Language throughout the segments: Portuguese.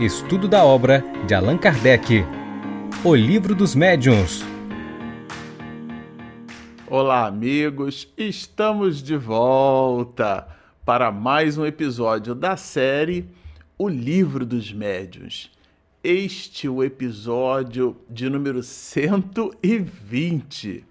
Estudo da obra de Allan Kardec. O Livro dos Médiuns. Olá, amigos. Estamos de volta para mais um episódio da série O Livro dos Médiuns. Este é o episódio de número 120.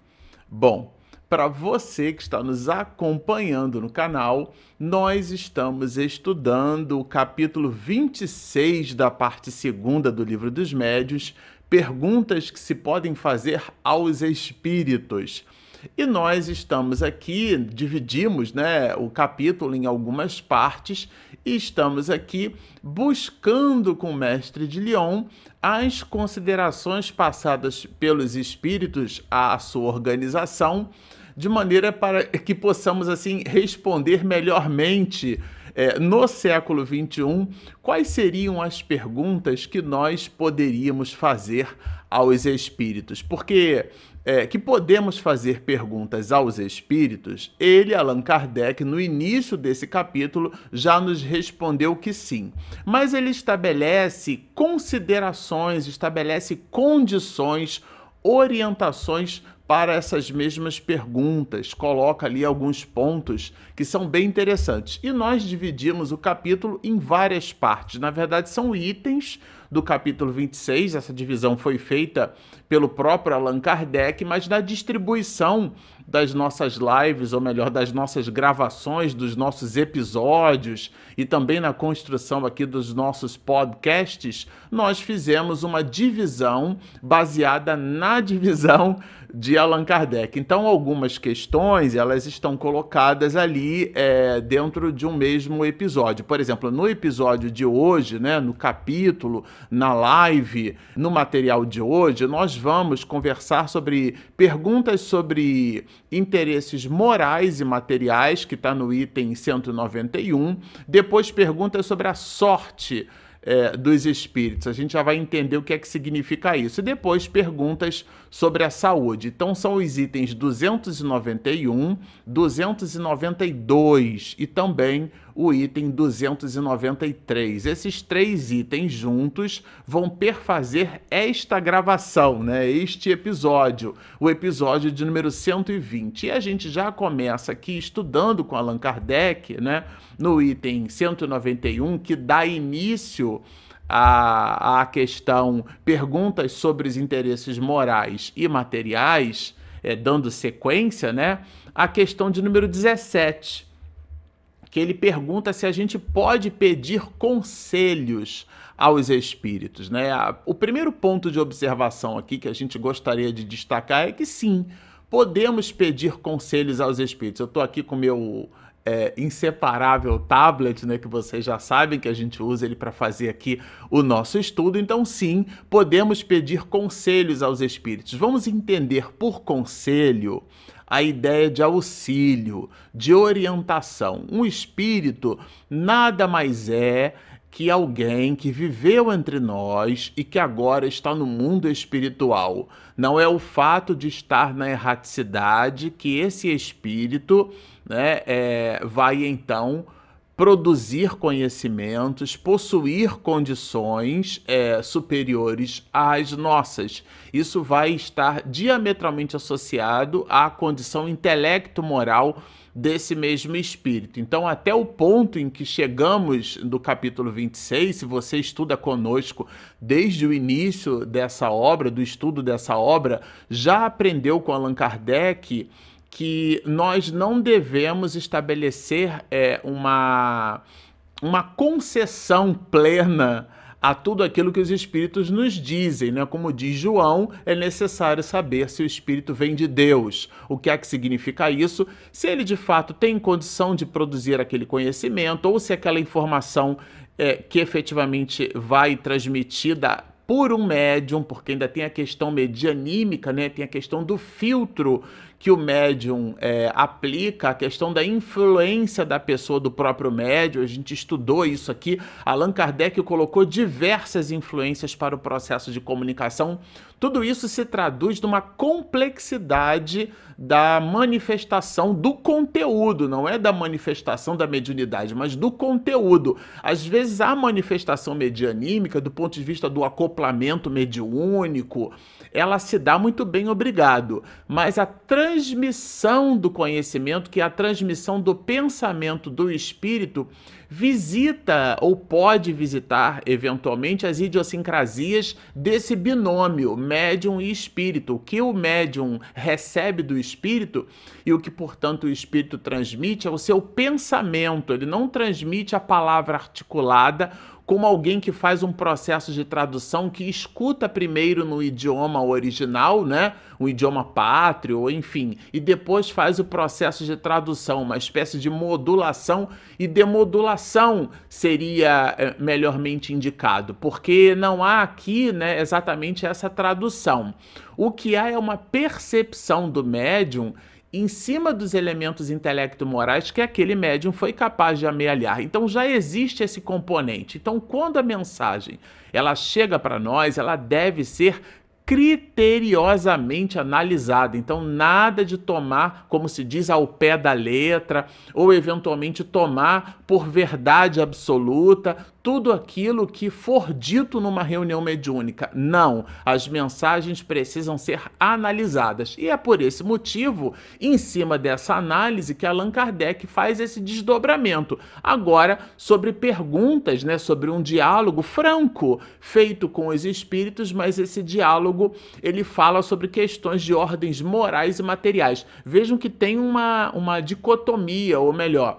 Bom, para você que está nos acompanhando no canal, nós estamos estudando o capítulo 26 da parte segunda do Livro dos Médios, perguntas que se podem fazer aos espíritos. E nós estamos aqui, dividimos né, o capítulo em algumas partes e estamos aqui buscando com o mestre de Lyon as considerações passadas pelos espíritos à sua organização de maneira para que possamos assim responder melhormente é, no século 21 quais seriam as perguntas que nós poderíamos fazer aos espíritos, porque é, que podemos fazer perguntas aos espíritos, ele, Allan Kardec, no início desse capítulo, já nos respondeu que sim. Mas ele estabelece considerações, estabelece condições, orientações para essas mesmas perguntas, coloca ali alguns pontos que são bem interessantes. E nós dividimos o capítulo em várias partes. Na verdade, são itens do capítulo 26. Essa divisão foi feita pelo próprio Allan Kardec, mas na distribuição das nossas lives, ou melhor, das nossas gravações, dos nossos episódios e também na construção aqui dos nossos podcasts, nós fizemos uma divisão baseada na divisão de Allan Kardec. Então, algumas questões elas estão colocadas ali é, dentro de um mesmo episódio. Por exemplo, no episódio de hoje, né, no capítulo, na live, no material de hoje, nós vamos conversar sobre perguntas sobre interesses morais e materiais, que está no item 191. Depois, perguntas sobre a sorte é, dos espíritos. A gente já vai entender o que é que significa isso. E depois perguntas sobre a saúde. Então são os itens 291, 292 e também o item 293. Esses três itens juntos vão perfazer esta gravação, né? Este episódio, o episódio de número 120. E a gente já começa aqui estudando com Allan Kardec, né? No item 191, que dá início à, questão perguntas sobre os interesses morais e materiais, é, dando sequência, né? A questão de número 17 que ele pergunta se a gente pode pedir conselhos aos espíritos. Né? O primeiro ponto de observação aqui que a gente gostaria de destacar é que sim, podemos pedir conselhos aos espíritos. Eu estou aqui com meu é, inseparável tablet, né, que vocês já sabem que a gente usa ele para fazer aqui o nosso estudo. Então, sim, podemos pedir conselhos aos espíritos. Vamos entender por conselho a ideia de auxílio, de orientação. Um espírito nada mais é que alguém que viveu entre nós e que agora está no mundo espiritual. Não é o fato de estar na erraticidade que esse espírito né, é, vai então produzir conhecimentos, possuir condições é, superiores às nossas. Isso vai estar diametralmente associado à condição intelecto-moral desse mesmo espírito. Então, até o ponto em que chegamos do capítulo 26, se você estuda conosco desde o início dessa obra, do estudo dessa obra, já aprendeu com Allan Kardec que nós não devemos estabelecer é, uma, uma concessão plena a tudo aquilo que os espíritos nos dizem, né? Como diz João, é necessário saber se o espírito vem de Deus. O que é que significa isso? Se ele de fato tem condição de produzir aquele conhecimento ou se aquela informação é, que efetivamente vai transmitida por um médium, porque ainda tem a questão medianímica, né? Tem a questão do filtro que o médium é, aplica a questão da influência da pessoa do próprio médium. A gente estudou isso aqui. Allan Kardec colocou diversas influências para o processo de comunicação. Tudo isso se traduz numa complexidade da manifestação do conteúdo, não é da manifestação da mediunidade, mas do conteúdo. Às vezes a manifestação medianímica, do ponto de vista do acoplamento mediúnico, ela se dá muito bem, obrigado. Mas a transmissão do conhecimento, que é a transmissão do pensamento do espírito, visita ou pode visitar eventualmente as idiosincrasias desse binômio médium e espírito. O que o médium recebe do espírito e o que, portanto, o espírito transmite é o seu pensamento. Ele não transmite a palavra articulada como alguém que faz um processo de tradução que escuta primeiro no idioma original, né, o idioma pátrio, enfim, e depois faz o processo de tradução, uma espécie de modulação e demodulação seria é, melhormente indicado, porque não há aqui, né, exatamente essa tradução. O que há é uma percepção do médium em cima dos elementos intelecto-morais que aquele médium foi capaz de amealhar. Então já existe esse componente. Então quando a mensagem ela chega para nós, ela deve ser criteriosamente analisada. Então, nada de tomar, como se diz, ao pé da letra, ou eventualmente tomar por verdade absoluta tudo aquilo que for dito numa reunião mediúnica. Não, as mensagens precisam ser analisadas. E é por esse motivo, em cima dessa análise, que Allan Kardec faz esse desdobramento. Agora, sobre perguntas, né, sobre um diálogo franco feito com os espíritos, mas esse diálogo ele fala sobre questões de ordens morais e materiais. Vejam que tem uma, uma dicotomia, ou melhor,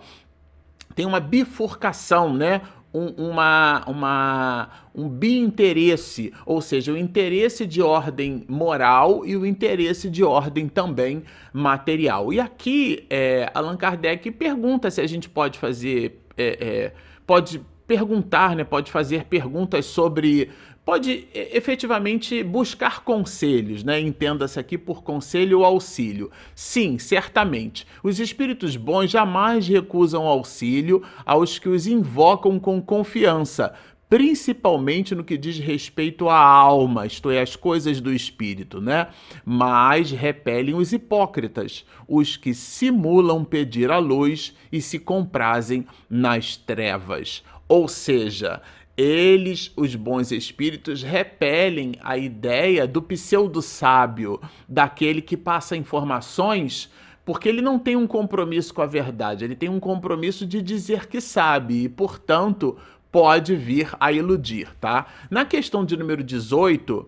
tem uma bifurcação, né? um, uma, uma, um bi-interesse, ou seja, o interesse de ordem moral e o interesse de ordem também material. E aqui é, Allan Kardec pergunta se a gente pode fazer, é, é, pode perguntar, né, pode fazer perguntas sobre pode efetivamente buscar conselhos, né? Entenda-se aqui por conselho ou auxílio. Sim, certamente. Os espíritos bons jamais recusam auxílio aos que os invocam com confiança, principalmente no que diz respeito à alma, isto é, as coisas do espírito, né? Mas repelem os hipócritas, os que simulam pedir a luz e se comprazem nas trevas. Ou seja, eles, os bons espíritos, repelem a ideia do pseudo-sábio, daquele que passa informações porque ele não tem um compromisso com a verdade, ele tem um compromisso de dizer que sabe e, portanto, pode vir a iludir, tá? Na questão de número 18,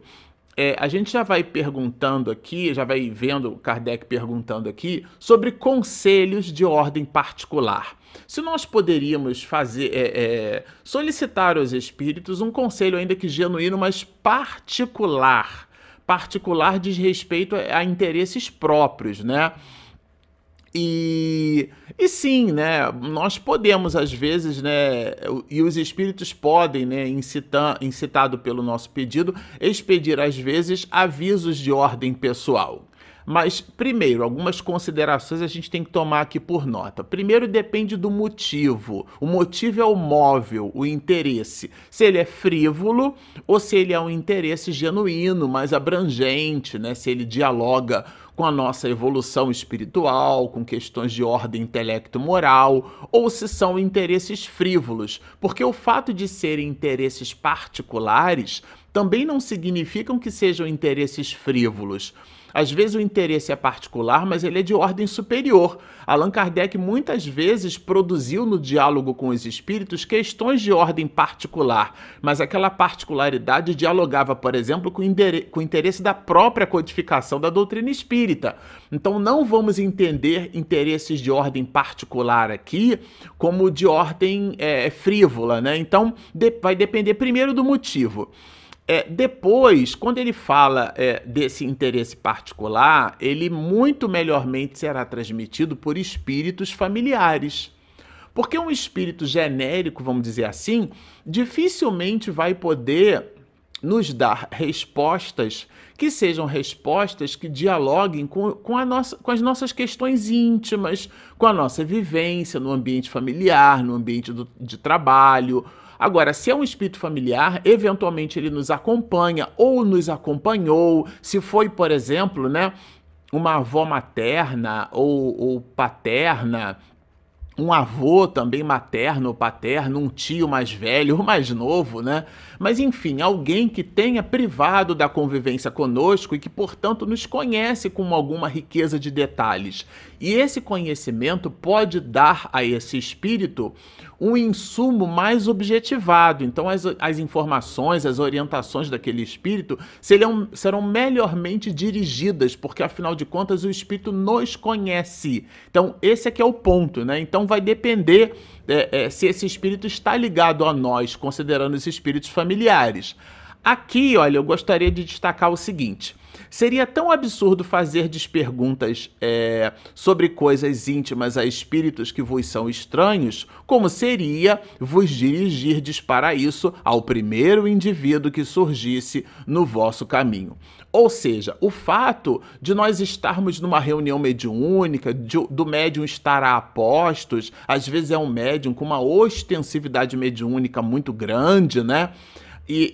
é, a gente já vai perguntando aqui, já vai vendo Kardec perguntando aqui sobre conselhos de ordem particular. Se nós poderíamos fazer, é, é, solicitar aos espíritos um conselho, ainda que genuíno, mas particular. Particular diz respeito a, a interesses próprios, né? E, e sim, né, nós podemos às vezes, né, e os espíritos podem, né, incitar, incitado pelo nosso pedido, expedir às vezes avisos de ordem pessoal. Mas, primeiro, algumas considerações a gente tem que tomar aqui por nota. Primeiro, depende do motivo. O motivo é o móvel, o interesse. Se ele é frívolo ou se ele é um interesse genuíno, mais abrangente, né? se ele dialoga com a nossa evolução espiritual, com questões de ordem intelecto-moral, ou se são interesses frívolos, porque o fato de serem interesses particulares também não significam que sejam interesses frívolos. Às vezes o interesse é particular, mas ele é de ordem superior. Allan Kardec muitas vezes produziu no diálogo com os espíritos questões de ordem particular, mas aquela particularidade dialogava, por exemplo, com o interesse da própria codificação da doutrina espírita. Então não vamos entender interesses de ordem particular aqui como de ordem é, frívola, né? Então de, vai depender primeiro do motivo. É, depois, quando ele fala é, desse interesse particular, ele muito melhormente será transmitido por espíritos familiares. Porque um espírito genérico, vamos dizer assim, dificilmente vai poder nos dar respostas que sejam respostas que dialoguem com, com, a nossa, com as nossas questões íntimas, com a nossa vivência no ambiente familiar, no ambiente do, de trabalho. Agora, se é um espírito familiar, eventualmente ele nos acompanha ou nos acompanhou, se foi, por exemplo, né, uma avó materna ou, ou paterna, um avô também materno ou paterno, um tio mais velho ou mais novo, né? Mas enfim, alguém que tenha privado da convivência conosco e que, portanto, nos conhece com alguma riqueza de detalhes. E esse conhecimento pode dar a esse espírito um insumo mais objetivado. Então, as, as informações, as orientações daquele espírito serão, serão melhormente dirigidas, porque afinal de contas o espírito nos conhece. Então, esse é que é o ponto, né? Então, vai depender é, é, se esse espírito está ligado a nós, considerando os espíritos familiares. Aqui, olha, eu gostaria de destacar o seguinte. Seria tão absurdo fazer perguntas é, sobre coisas íntimas a espíritos que vos são estranhos, como seria vos dirigirdes para isso ao primeiro indivíduo que surgisse no vosso caminho. Ou seja, o fato de nós estarmos numa reunião mediúnica, de, do médium estar a apostos, às vezes é um médium com uma ostensividade mediúnica muito grande, né? E,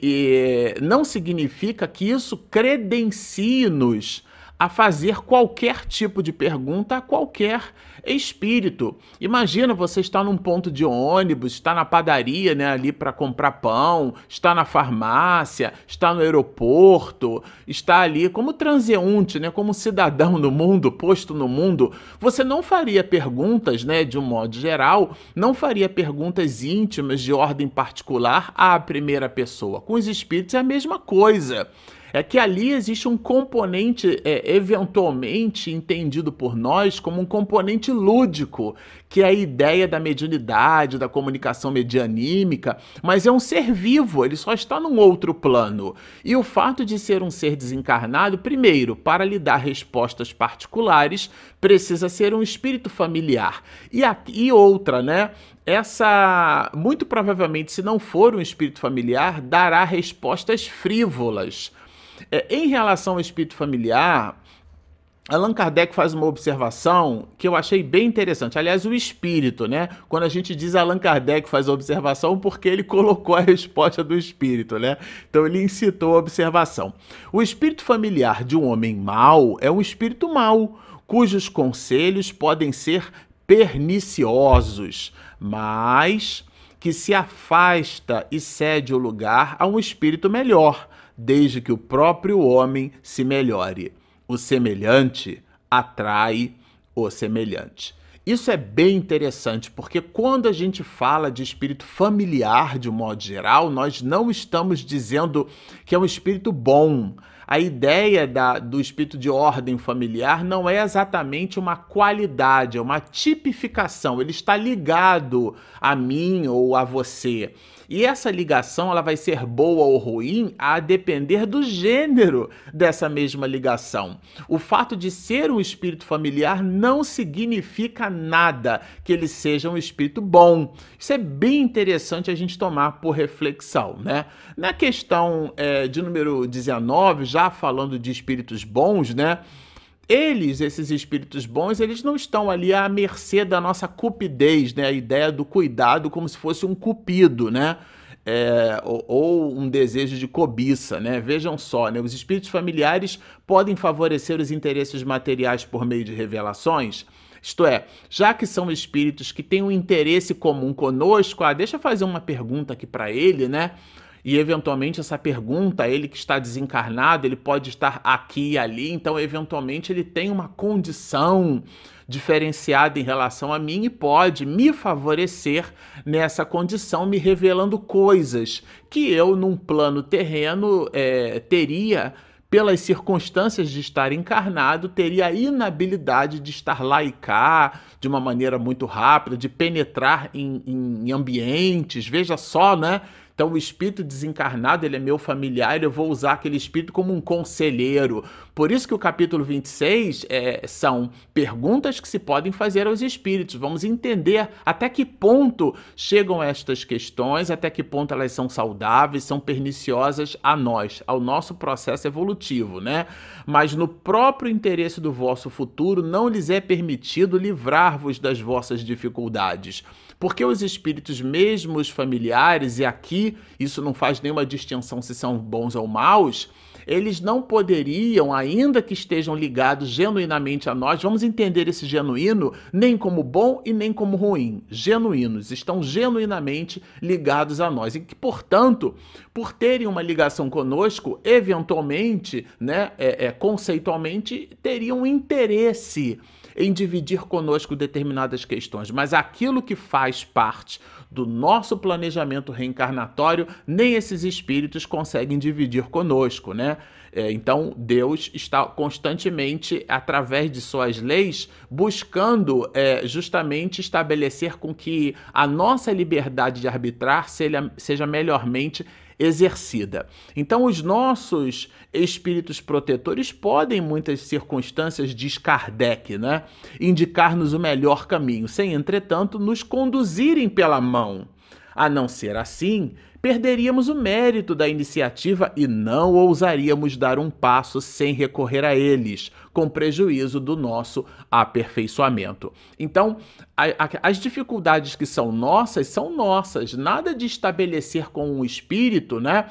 e não significa que isso credencie-nos a fazer qualquer tipo de pergunta a qualquer espírito. Imagina você está num ponto de ônibus, está na padaria, né, ali para comprar pão, está na farmácia, está no aeroporto, está ali como transeunte, né, como cidadão no mundo, posto no mundo. Você não faria perguntas, né, de um modo geral, não faria perguntas íntimas de ordem particular à primeira pessoa. Com os espíritos é a mesma coisa é que ali existe um componente é, eventualmente entendido por nós como um componente lúdico, que é a ideia da mediunidade, da comunicação medianímica, mas é um ser vivo, ele só está num outro plano. E o fato de ser um ser desencarnado, primeiro, para lhe dar respostas particulares, precisa ser um espírito familiar. E, e outra, né? Essa, muito provavelmente, se não for um espírito familiar, dará respostas frívolas é, em relação ao espírito familiar, Allan Kardec faz uma observação que eu achei bem interessante. Aliás, o espírito, né? Quando a gente diz Allan Kardec faz a observação, porque ele colocou a resposta do espírito, né? Então ele incitou a observação. O espírito familiar de um homem mau é um espírito mau, cujos conselhos podem ser perniciosos, mas que se afasta e cede o lugar a um espírito melhor desde que o próprio homem se melhore. O semelhante atrai o semelhante. Isso é bem interessante, porque quando a gente fala de espírito familiar de um modo geral, nós não estamos dizendo que é um espírito bom. A ideia da, do espírito de ordem familiar não é exatamente uma qualidade, é uma tipificação. Ele está ligado a mim ou a você. E essa ligação ela vai ser boa ou ruim a depender do gênero dessa mesma ligação. O fato de ser um espírito familiar não significa nada que ele seja um espírito bom. Isso é bem interessante a gente tomar por reflexão, né? Na questão é, de número 19, já falando de espíritos bons, né? Eles, esses espíritos bons, eles não estão ali à mercê da nossa cupidez, né? A ideia do cuidado como se fosse um cupido, né? É, ou, ou, um desejo de cobiça, né? Vejam só, né? Os espíritos familiares podem favorecer os interesses materiais por meio de revelações. Isto é, já que são espíritos que têm um interesse comum conosco, ah, deixa eu fazer uma pergunta aqui para ele, né? E eventualmente essa pergunta, ele que está desencarnado, ele pode estar aqui e ali, então eventualmente ele tem uma condição diferenciada em relação a mim e pode me favorecer nessa condição, me revelando coisas que eu, num plano terreno, é, teria pelas circunstâncias de estar encarnado, teria a inabilidade de estar lá e cá de uma maneira muito rápida, de penetrar em, em ambientes. Veja só, né? Então, o espírito desencarnado, ele é meu familiar, eu vou usar aquele espírito como um conselheiro, Por isso que o capítulo 26 é, são perguntas que se podem fazer aos espíritos. Vamos entender até que ponto chegam estas questões, até que ponto elas são saudáveis, são perniciosas a nós, ao nosso processo evolutivo, né? Mas no próprio interesse do vosso futuro, não lhes é permitido livrar-vos das vossas dificuldades. Porque os espíritos, mesmo os familiares, e aqui isso não faz nenhuma distinção se são bons ou maus, eles não poderiam, ainda que estejam ligados genuinamente a nós, vamos entender esse genuíno nem como bom e nem como ruim. Genuínos, estão genuinamente ligados a nós. E que, portanto, por terem uma ligação conosco, eventualmente, né, é, é, conceitualmente, teriam interesse em dividir conosco determinadas questões, mas aquilo que faz parte do nosso planejamento reencarnatório, nem esses espíritos conseguem dividir conosco, né? É, então, Deus está constantemente, através de suas leis, buscando é, justamente estabelecer com que a nossa liberdade de arbitrar seja, seja melhormente exercida. Então, os nossos espíritos protetores podem, em muitas circunstâncias, diz Kardec, né, indicar-nos o melhor caminho, sem, entretanto, nos conduzirem pela mão. A não ser assim, perderíamos o mérito da iniciativa e não ousaríamos dar um passo sem recorrer a eles, com prejuízo do nosso aperfeiçoamento. Então, a, a, as dificuldades que são nossas são nossas, nada de estabelecer com o espírito, né?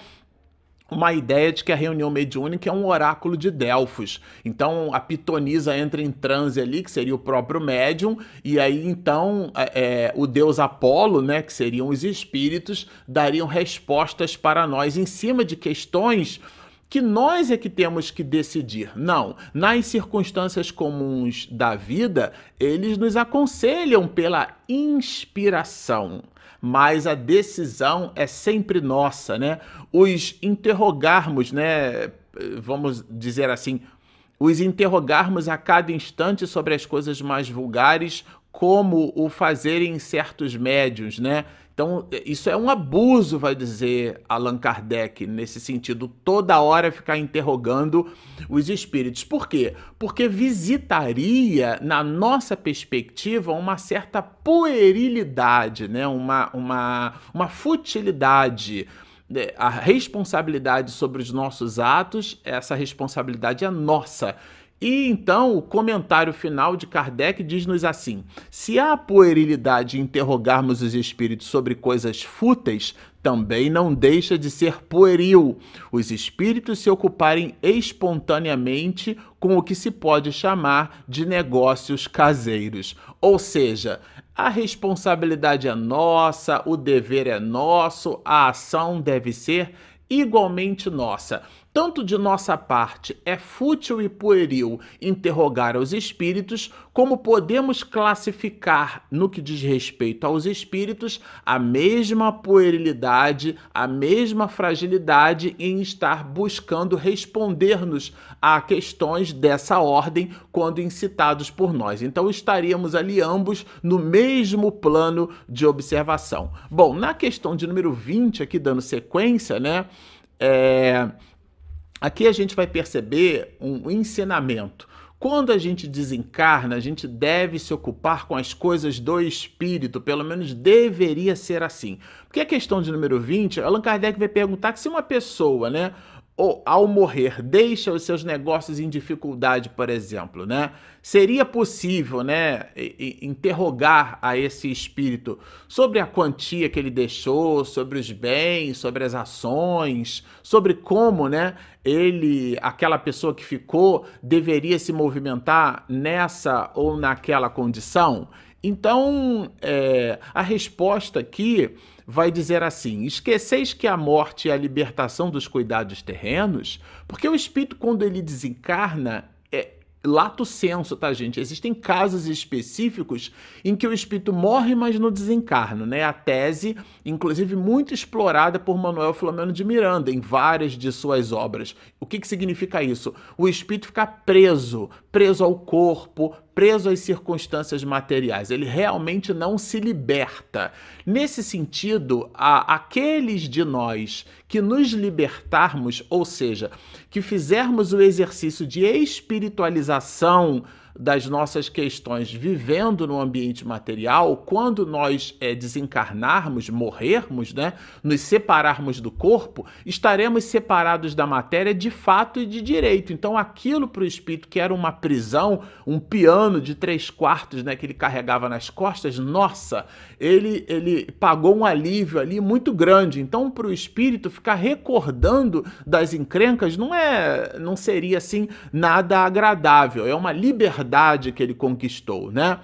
Uma ideia de que a reunião mediúnica é um oráculo de Delfos. Então a pitonisa entra em transe ali, que seria o próprio médium, e aí então é, é, o deus Apolo, né, que seriam os espíritos, dariam respostas para nós em cima de questões que nós é que temos que decidir. Não, nas circunstâncias comuns da vida, eles nos aconselham pela inspiração mas a decisão é sempre nossa, né? Os interrogarmos, né? Vamos dizer assim, os interrogarmos a cada instante sobre as coisas mais vulgares, como o fazerem certos médios, né? Então, isso é um abuso, vai dizer Allan Kardec, nesse sentido, toda hora ficar interrogando os espíritos. Por quê? Porque visitaria, na nossa perspectiva, uma certa puerilidade, né? uma, uma, uma futilidade né? a responsabilidade sobre os nossos atos, essa responsabilidade é nossa. E então o comentário final de Kardec diz-nos assim: se há puerilidade interrogarmos os espíritos sobre coisas fúteis, também não deixa de ser pueril os espíritos se ocuparem espontaneamente com o que se pode chamar de negócios caseiros. Ou seja, a responsabilidade é nossa, o dever é nosso, a ação deve ser igualmente nossa. Tanto de nossa parte é fútil e pueril interrogar os espíritos, como podemos classificar, no que diz respeito aos espíritos, a mesma puerilidade, a mesma fragilidade em estar buscando responder-nos a questões dessa ordem quando incitados por nós. Então estaríamos ali ambos no mesmo plano de observação. Bom, na questão de número 20, aqui dando sequência, né? É, aqui a gente vai perceber um ensinamento. Quando a gente desencarna, a gente deve se ocupar com as coisas do espírito, pelo menos deveria ser assim. Porque a questão de número 20, Allan Kardec vai perguntar que se uma pessoa, né, ou, ao morrer, deixa os seus negócios em dificuldade, por exemplo, né? Seria possível, né, interrogar a esse espírito sobre a quantia que ele deixou, sobre os bens, sobre as ações, sobre como, né, ele, aquela pessoa que ficou, deveria se movimentar nessa ou naquela condição? Então, é, a resposta aqui vai dizer assim: esqueceis que a morte é a libertação dos cuidados terrenos, porque o espírito, quando ele desencarna, é lato senso, tá, gente? Existem casos específicos em que o espírito morre, mas não desencarna, né? A tese, inclusive, muito explorada por Manuel Filomeno de Miranda em várias de suas obras. O que, que significa isso? O espírito ficar preso, preso ao corpo, preso às circunstâncias materiais, ele realmente não se liberta. Nesse sentido, a, aqueles de nós que nos libertarmos, ou seja, que fizermos o exercício de espiritualização das nossas questões vivendo no ambiente material, quando nós é, desencarnarmos, morrermos, né, nos separarmos do corpo, estaremos separados da matéria de fato e de direito. Então, aquilo para o espírito que era uma prisão, um piano de três quartos né, que ele carregava nas costas, nossa, ele, ele pagou um alívio ali muito grande. Então, para o espírito ficar recordando das encrencas não é, não seria assim nada agradável. É uma liberdade que ele conquistou, né?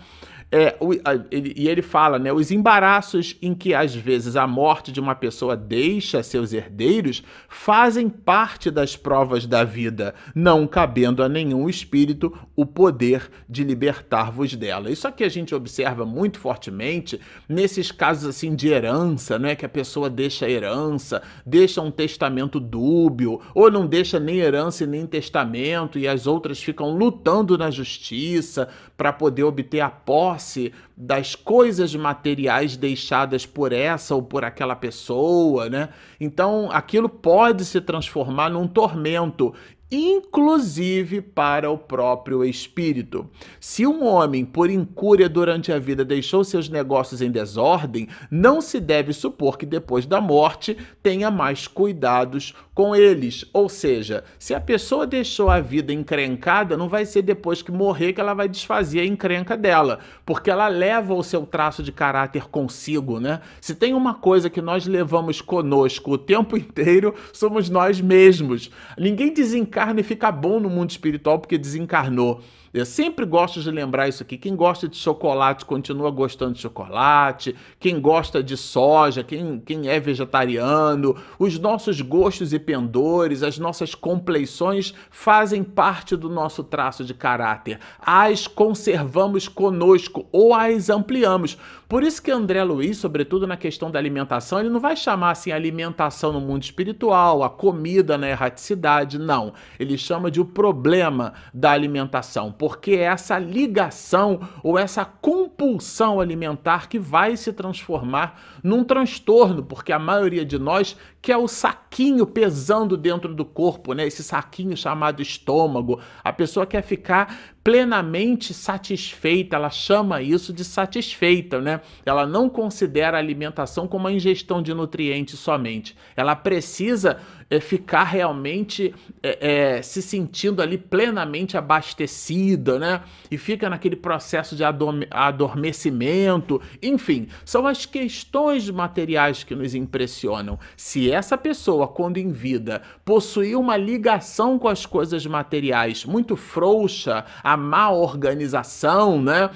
É, o, a, ele, e ele fala, né, os embaraços em que às vezes a morte de uma pessoa deixa seus herdeiros fazem parte das provas da vida, não cabendo a nenhum espírito o poder de libertar-vos dela. Isso aqui a gente observa muito fortemente nesses casos assim de herança, não é que a pessoa deixa herança, deixa um testamento dúbio, ou não deixa nem herança e nem testamento e as outras ficam lutando na justiça para poder obter a posse posse das coisas materiais deixadas por essa ou por aquela pessoa, né? Então aquilo pode se transformar num tormento inclusive para o próprio espírito. Se um homem, por incúria durante a vida, deixou seus negócios em desordem, não se deve supor que depois da morte tenha mais cuidados com eles. Ou seja, se a pessoa deixou a vida encrencada, não vai ser depois que morrer que ela vai desfazer a encrenca dela, porque ela leva o seu traço de caráter consigo, né? Se tem uma coisa que nós levamos conosco o tempo inteiro, somos nós mesmos. Ninguém desencarna carne fica bom no mundo espiritual porque desencarnou. Eu sempre gosto de lembrar isso aqui. Quem gosta de chocolate continua gostando de chocolate. Quem gosta de soja, quem, quem é vegetariano, os nossos gostos e pendores, as nossas compleições fazem parte do nosso traço de caráter. As conservamos conosco ou as ampliamos. Por isso que André Luiz, sobretudo na questão da alimentação, ele não vai chamar assim alimentação no mundo espiritual, a comida na erraticidade, não. Ele chama de o problema da alimentação porque é essa ligação ou essa compulsão alimentar que vai se transformar num transtorno, porque a maioria de nós quer o saquinho pesando dentro do corpo, né? Esse saquinho chamado estômago. A pessoa quer ficar plenamente satisfeita, ela chama isso de satisfeita, né? Ela não considera a alimentação como uma ingestão de nutrientes somente. Ela precisa é, ficar realmente é, é, se sentindo ali plenamente abastecida, né? E fica naquele processo de adormecimento. Enfim, são as questões materiais que nos impressionam. Se essa pessoa, quando em vida, possuir uma ligação com as coisas materiais muito frouxa, a má organização, né?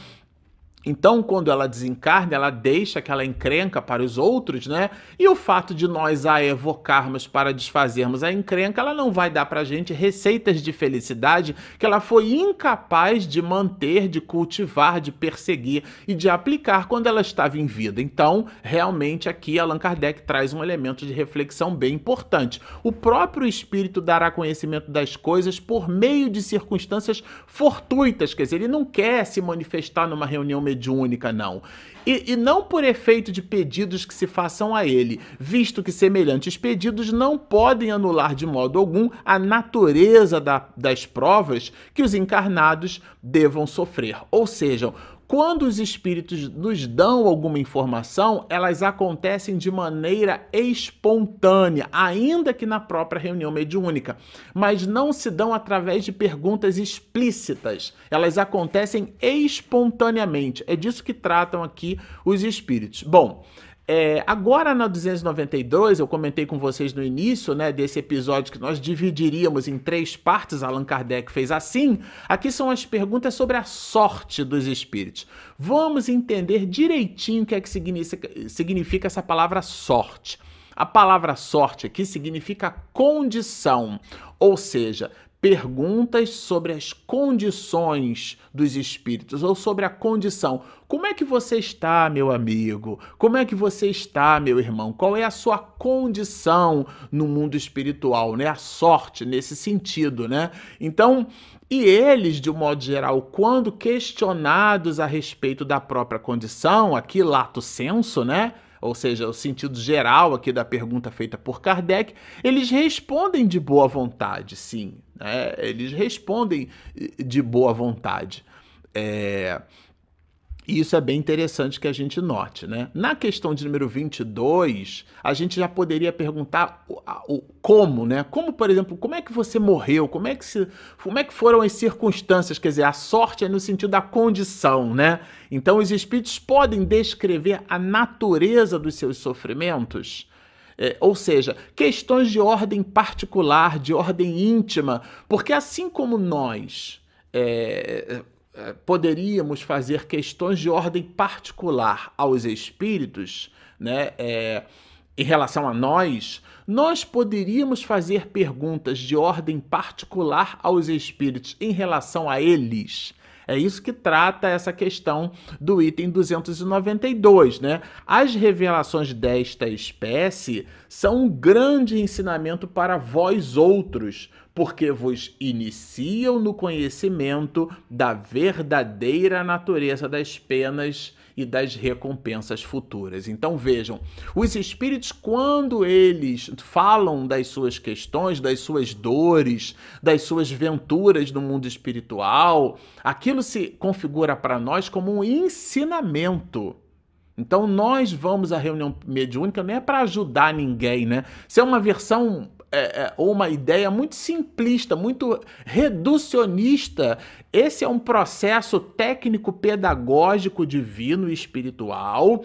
Então, quando ela desencarna, ela deixa aquela encrenca para os outros, né? E o fato de nós a evocarmos para desfazermos a encrenca, ela não vai dar para a gente receitas de felicidade que ela foi incapaz de manter, de cultivar, de perseguir e de aplicar quando ela estava em vida. Então, realmente, aqui Allan Kardec traz um elemento de reflexão bem importante. O próprio espírito dará conhecimento das coisas por meio de circunstâncias fortuitas, quer dizer, ele não quer se manifestar numa reunião mediúnica, não. E, e, não por efeito de pedidos que se façam a ele, visto que semelhantes pedidos não podem anular de modo algum a natureza da, das provas que os encarnados devam sofrer. Ou seja, quando os espíritos nos dão alguma informação, elas acontecem de maneira espontânea, ainda que na própria reunião mediúnica, mas não se dão através de perguntas explícitas. Elas acontecem espontaneamente. É disso que tratam aqui os espíritos. Bom, é, agora na 292, eu comentei com vocês no início né, desse episódio que nós dividiríamos em três partes, Allan Kardec fez assim. Aqui são as perguntas sobre a sorte dos espíritos. Vamos entender direitinho o que é que significa, significa essa palavra sorte. A palavra sorte aqui significa condição, ou seja, perguntas sobre as condições dos espíritos ou sobre a condição. Como é que você está, meu amigo? Como é que você está, meu irmão? Qual é a sua condição no mundo espiritual, né? A sorte nesse sentido, né? Então, e eles, de um modo geral, quando questionados a respeito da própria condição, aqui lato senso, né? ou seja, o sentido geral aqui da pergunta feita por Kardec, eles respondem de boa vontade, sim. Né? Eles respondem de boa vontade. É... E isso é bem interessante que a gente note, né? Na questão de número 22, a gente já poderia perguntar o, o, como, né? Como, por exemplo, como é que você morreu? Como é que, se, como é que foram as circunstâncias? Quer dizer, a sorte é no sentido da condição, né? Então, os espíritos podem descrever a natureza dos seus sofrimentos? É, ou seja, questões de ordem particular, de ordem íntima, porque assim como nós é, eh, poderíamos fazer questões de ordem particular aos espíritos, né, é, em relação a nós, nós poderíamos fazer perguntas de ordem particular aos espíritos em relação a eles. É isso que trata essa questão do item 292, né? As revelações desta espécie são um grande ensinamento para vós outros, porque vos iniciam no conhecimento da verdadeira natureza das penas e das recompensas futuras. Então vejam, os espíritos, quando eles falam das suas questões, das suas dores, das suas venturas no mundo espiritual, aquilo se configura para nós como um ensinamento. Então nós vamos à reunião mediúnica não é para ajudar ninguém, né? Se é uma versão é, é, ou uma ideia muito simplista, muito reducionista. Esse é um processo técnico-pedagógico divino e espiritual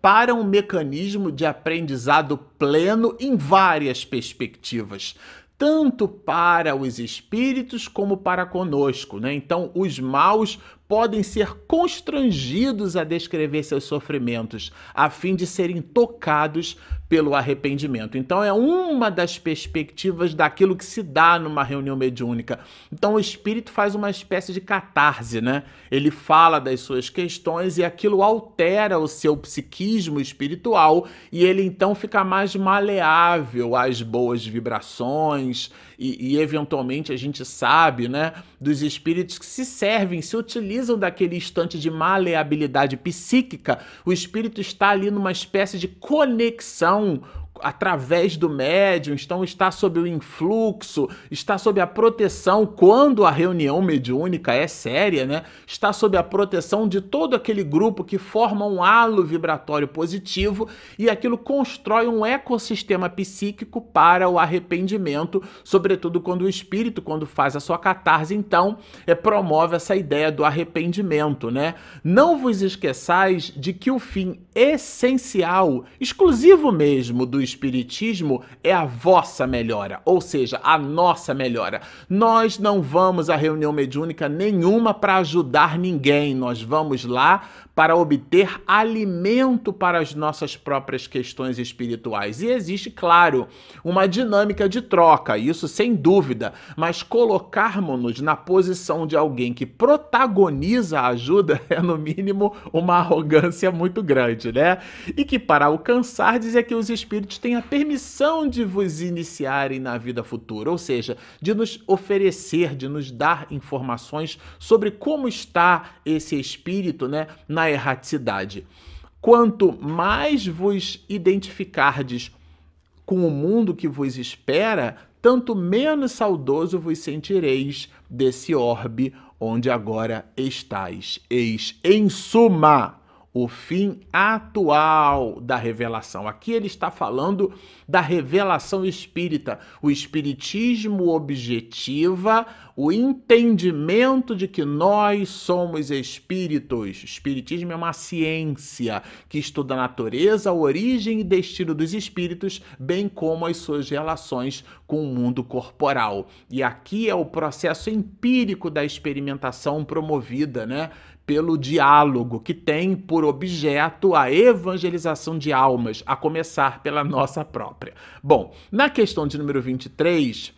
para um mecanismo de aprendizado pleno em várias perspectivas tanto para os espíritos como para conosco, né? Então, os maus podem ser constrangidos a descrever seus sofrimentos, a fim de serem tocados pelo arrependimento. Então é uma das perspectivas daquilo que se dá numa reunião mediúnica. Então o espírito faz uma espécie de catarse, né? Ele fala das suas questões e aquilo altera o seu psiquismo espiritual e ele então fica mais maleável às boas vibrações e, e eventualmente a gente sabe, né, dos espíritos que se servem, se utilizam daquele instante de maleabilidade psíquica. O espírito está ali numa espécie de conexão um, através do médium, então está sob o influxo, está sob a proteção quando a reunião mediúnica é séria, né? Está sob a proteção de todo aquele grupo que forma um halo vibratório positivo e aquilo constrói um ecossistema psíquico para o arrependimento, sobretudo quando o espírito, quando faz a sua catarse, então, é, promove essa ideia do arrependimento, né? Não vos esqueçais de que o fim essencial, exclusivo mesmo do Espiritismo é a vossa melhora, ou seja, a nossa melhora. Nós não vamos a reunião mediúnica nenhuma para ajudar ninguém, nós vamos lá para obter alimento para as nossas próprias questões espirituais. E existe, claro, uma dinâmica de troca, isso sem dúvida, mas colocarmos-nos na posição de alguém que protagoniza a ajuda é, no mínimo, uma arrogância muito grande, né? E que para alcançar, diz é que os espíritos têm a permissão de vos iniciarem na vida futura, ou seja, de nos oferecer, de nos dar informações sobre como está esse espírito, né, na erraticidade. Quanto mais vos identificardes com o mundo que vos espera, tanto menos saudoso vos sentireis desse orbe onde agora estáis. Eis, em suma, o fim atual da revelação. Aqui ele está falando da revelação espírita. O espiritismo objetiva o entendimento de que nós somos espíritos. O espiritismo é uma ciência que estuda a natureza, a origem e destino dos espíritos, bem como as suas relações com o mundo corporal. E aqui é o processo empírico da experimentação promovida, né? Pelo diálogo, que tem por objeto a evangelização de almas, a começar pela nossa própria. Bom, na questão de número 23,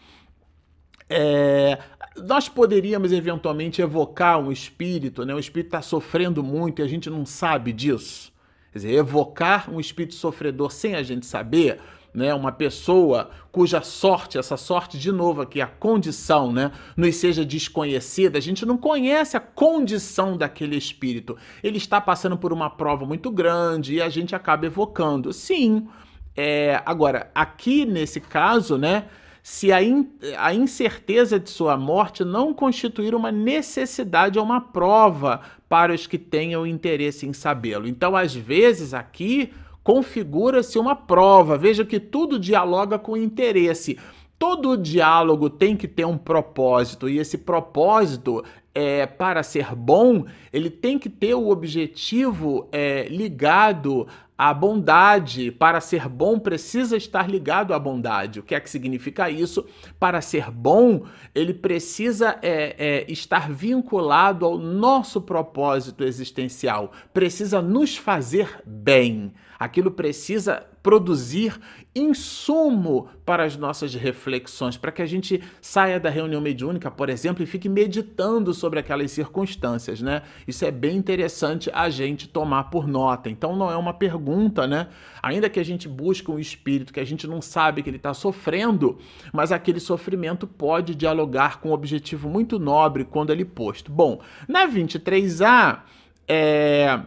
É, nós poderíamos eventualmente evocar um espírito, né? O espírito está sofrendo muito e a gente não sabe disso. Quer dizer, evocar um espírito sofredor sem a gente saber, né? Uma pessoa cuja sorte, essa sorte de novo aqui, a condição, né, nos seja desconhecida, a gente não conhece a condição daquele espírito. Ele está passando por uma prova muito grande e a gente acaba evocando. Sim. É, agora, aqui nesse caso, né, se a, in, a incerteza de sua morte não constituir uma necessidade ou uma prova para os que tenham interesse em sabê-lo. Então, às vezes, aqui configura-se uma prova. Veja que tudo dialoga com interesse. Todo diálogo tem que ter um propósito, e esse propósito é, para ser bom, ele tem que ter o objetivo é, ligado à bondade. Para ser bom, precisa estar ligado à bondade. O que é que significa isso? Para ser bom, ele precisa é, é estar vinculado ao nosso propósito existencial, precisa nos fazer bem. Aquilo precisa produzir insumo para as nossas reflexões, para que a gente saia da reunião mediúnica, por exemplo, e fique meditando sobre aquelas circunstâncias, né? Isso é bem interessante a gente tomar por nota. Então não é uma pergunta, né? Ainda que a gente busque um espírito que a gente não sabe que ele está sofrendo, mas aquele sofrimento pode dialogar com um objetivo muito nobre quando ele posto. Bom, na 23A, é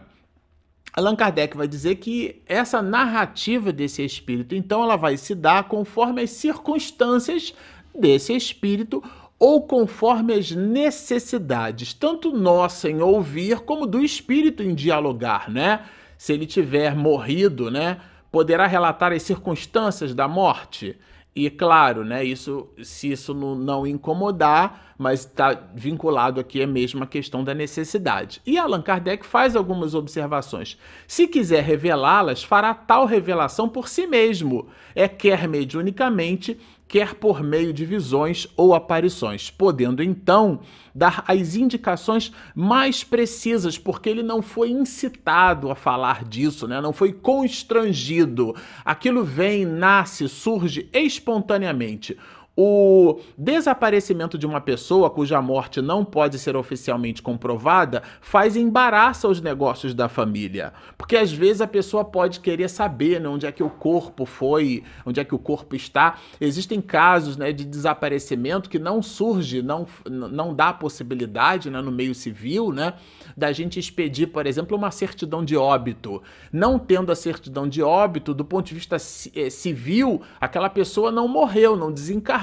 Allan Kardec vai dizer que essa narrativa desse espírito, então, ela vai se dar conforme as circunstâncias desse espírito ou conforme as necessidades, tanto nossa em ouvir como do espírito em dialogar, né? Se ele tiver morrido, né, poderá relatar as circunstâncias da morte. E claro, né, isso, se isso não, não incomodar, mas está vinculado aqui é mesmo a questão da necessidade. E Allan Kardec faz algumas observações. Se quiser revelá-las, fará tal revelação por si mesmo, é quer mediunicamente, quer por meio de visões ou aparições, podendo então dar as indicações mais precisas, porque ele não foi incitado a falar disso, né? não foi constrangido. Aquilo vem, nasce, surge espontaneamente. O desaparecimento de uma pessoa cuja morte não pode ser oficialmente comprovada faz embaraço aos negócios da família. Porque às vezes a pessoa pode querer saber né, onde é que o corpo foi, onde é que o corpo está. Existem casos né, de desaparecimento que não surge, não, não dá possibilidade né, no meio civil, né? Da gente expedir, por exemplo, uma certidão de óbito. Não tendo a certidão de óbito, do ponto de vista eh, civil, aquela pessoa não morreu, não desencarnou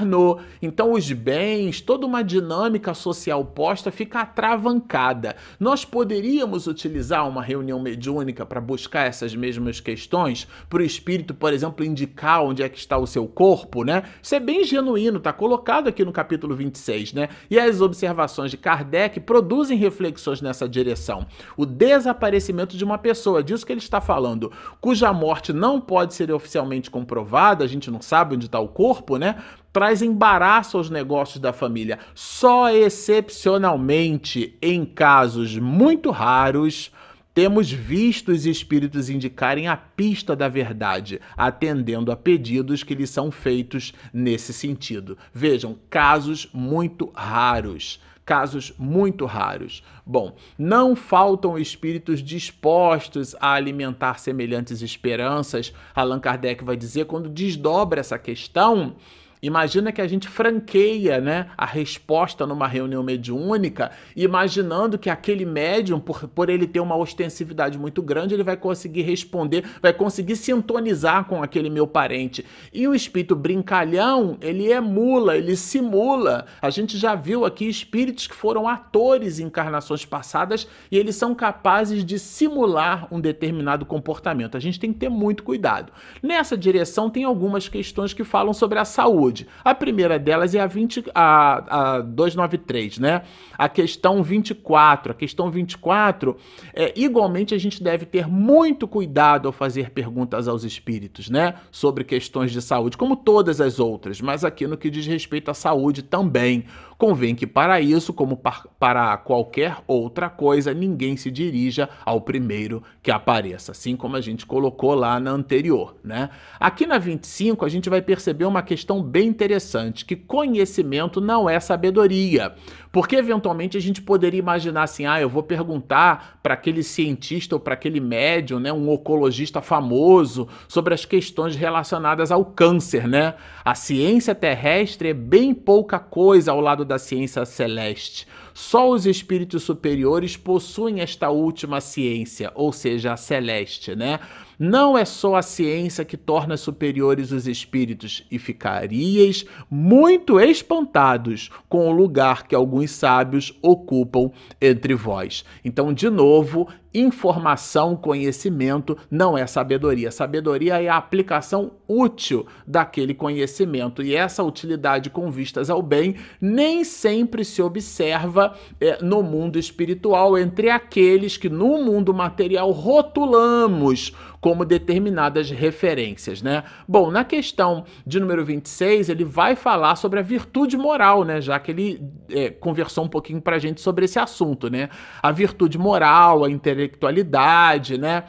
Então, os bens, toda uma dinâmica social posta fica atravancada. Nós poderíamos utilizar uma reunião mediúnica para buscar essas mesmas questões, para o espírito, por exemplo, indicar onde é que está o seu corpo, né? Isso é bem genuíno, está colocado aqui no capítulo 26, né? E as observações de Kardec produzem reflexões nessa direção. O desaparecimento de uma pessoa, disso que ele está falando, cuja morte não pode ser oficialmente comprovada, a gente não sabe onde está o corpo, né? Traz embaraço aos negócios da família. Só excepcionalmente, em casos muito raros, temos visto os espíritos indicarem a pista da verdade, atendendo a pedidos que lhes são feitos nesse sentido. Vejam, casos muito raros casos muito raros. Bom, não faltam espíritos dispostos a alimentar semelhantes esperanças, Allan Kardec vai dizer, quando desdobra essa questão Imagina que a gente franqueia né, a resposta numa reunião mediúnica, imaginando que aquele médium, por, por ele ter uma ostensividade muito grande, ele vai conseguir responder, vai conseguir sintonizar com aquele meu parente. E o espírito brincalhão, ele emula, ele simula. A gente já viu aqui espíritos que foram atores em encarnações passadas e eles são capazes de simular um determinado comportamento. A gente tem que ter muito cuidado. Nessa direção, tem algumas questões que falam sobre a saúde A primeira delas é a, 20, a, a 293, né? A questão 24. A questão 24, é, igualmente a gente deve ter muito cuidado ao fazer perguntas aos espíritos, né? Sobre questões de saúde, como todas as outras, mas aqui no que diz respeito à saúde também convém que para isso, como para qualquer outra coisa, ninguém se dirija ao primeiro que apareça, assim como a gente colocou lá na anterior, né? Aqui na 25 a gente vai perceber uma questão bem interessante, que conhecimento não é sabedoria. Porque eventualmente a gente poderia imaginar assim, ah, eu vou perguntar para aquele cientista ou para aquele médium, né, um oncologista famoso, sobre as questões relacionadas ao câncer, né? A ciência terrestre é bem pouca coisa ao lado da ciência celeste. Só os espíritos superiores possuem esta última ciência, ou seja, a celeste, né? Não é só a ciência que torna superiores os espíritos, e ficarias muito espantados com o lugar que alguns sábios ocupam entre vós. Então, de novo, informação, conhecimento não é sabedoria. Sabedoria é a aplicação útil daquele conhecimento. E essa utilidade com vistas ao bem nem sempre se observa é, no mundo espiritual entre aqueles que no mundo material rotulamos como determinadas referências, né? Bom, na questão de número 26, ele vai falar sobre a virtude moral, né? Já que ele é, conversou um pouquinho pra gente sobre esse assunto, né? A virtude moral, a intelectualidade, né?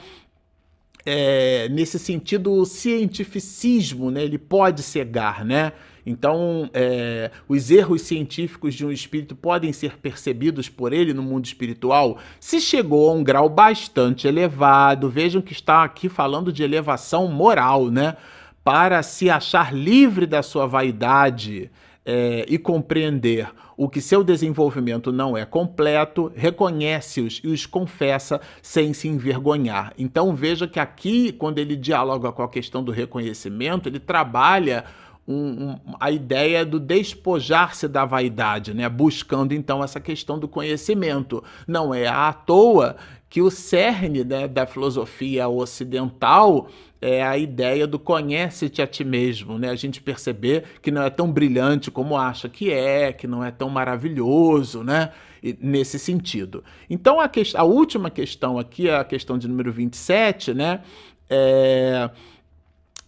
É, nesse sentido, o cientificismo, né? Ele pode cegar, né? Então, é, os erros científicos de um espírito podem ser percebidos por ele no mundo espiritual se chegou a um grau bastante elevado. Vejam que está aqui falando de elevação moral, né? Para se achar livre da sua vaidade é, e compreender o que seu desenvolvimento não é completo, reconhece-os e os confessa sem se envergonhar. Então veja que aqui, quando ele dialoga com a questão do reconhecimento, ele trabalha um, um, a ideia do despojar-se da vaidade, né? buscando então essa questão do conhecimento. Não é à toa que o cerne né, da filosofia ocidental é a ideia do conhece-te a ti mesmo, né? A gente perceber que não é tão brilhante como acha que é, que não é tão maravilhoso, né? E, nesse sentido. Então, a, que, a última questão aqui, a questão de número 27, né? É,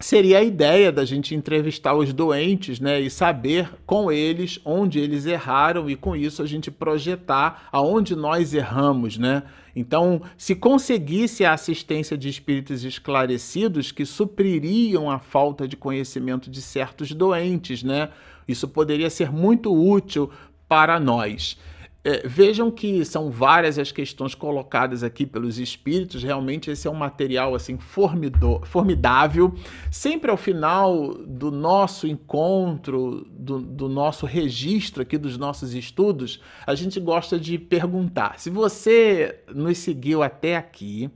seria a ideia da gente entrevistar os doentes, né, e saber com eles onde eles erraram e com isso a gente projetar aonde nós erramos, né? Então, se conseguisse a assistência de espíritos esclarecidos que supririam a falta de conhecimento de certos doentes, né? Isso poderia ser muito útil para nós. É, vejam que são várias as questões colocadas aqui pelos espíritos. Realmente esse é um material assim formidável. Sempre ao final do nosso encontro, do, do nosso registro aqui dos nossos estudos, a gente gosta de perguntar: se você nos seguiu até aqui,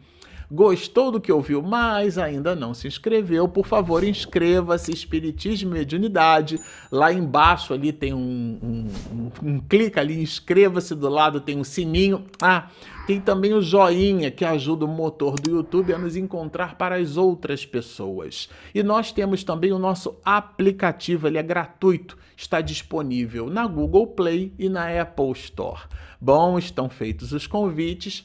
Gostou do que ouviu, mas ainda não se inscreveu? Por favor, inscreva-se, Espiritismo e Mediunidade. Lá embaixo ali tem um, um, um, um clica ali, inscreva-se, do lado tem um sininho. Ah, tem também o joinha que ajuda o motor do YouTube a nos encontrar para as outras pessoas. E nós temos também o nosso aplicativo, ele é gratuito, está disponível na Google Play e na Apple Store. Bom, estão feitos os convites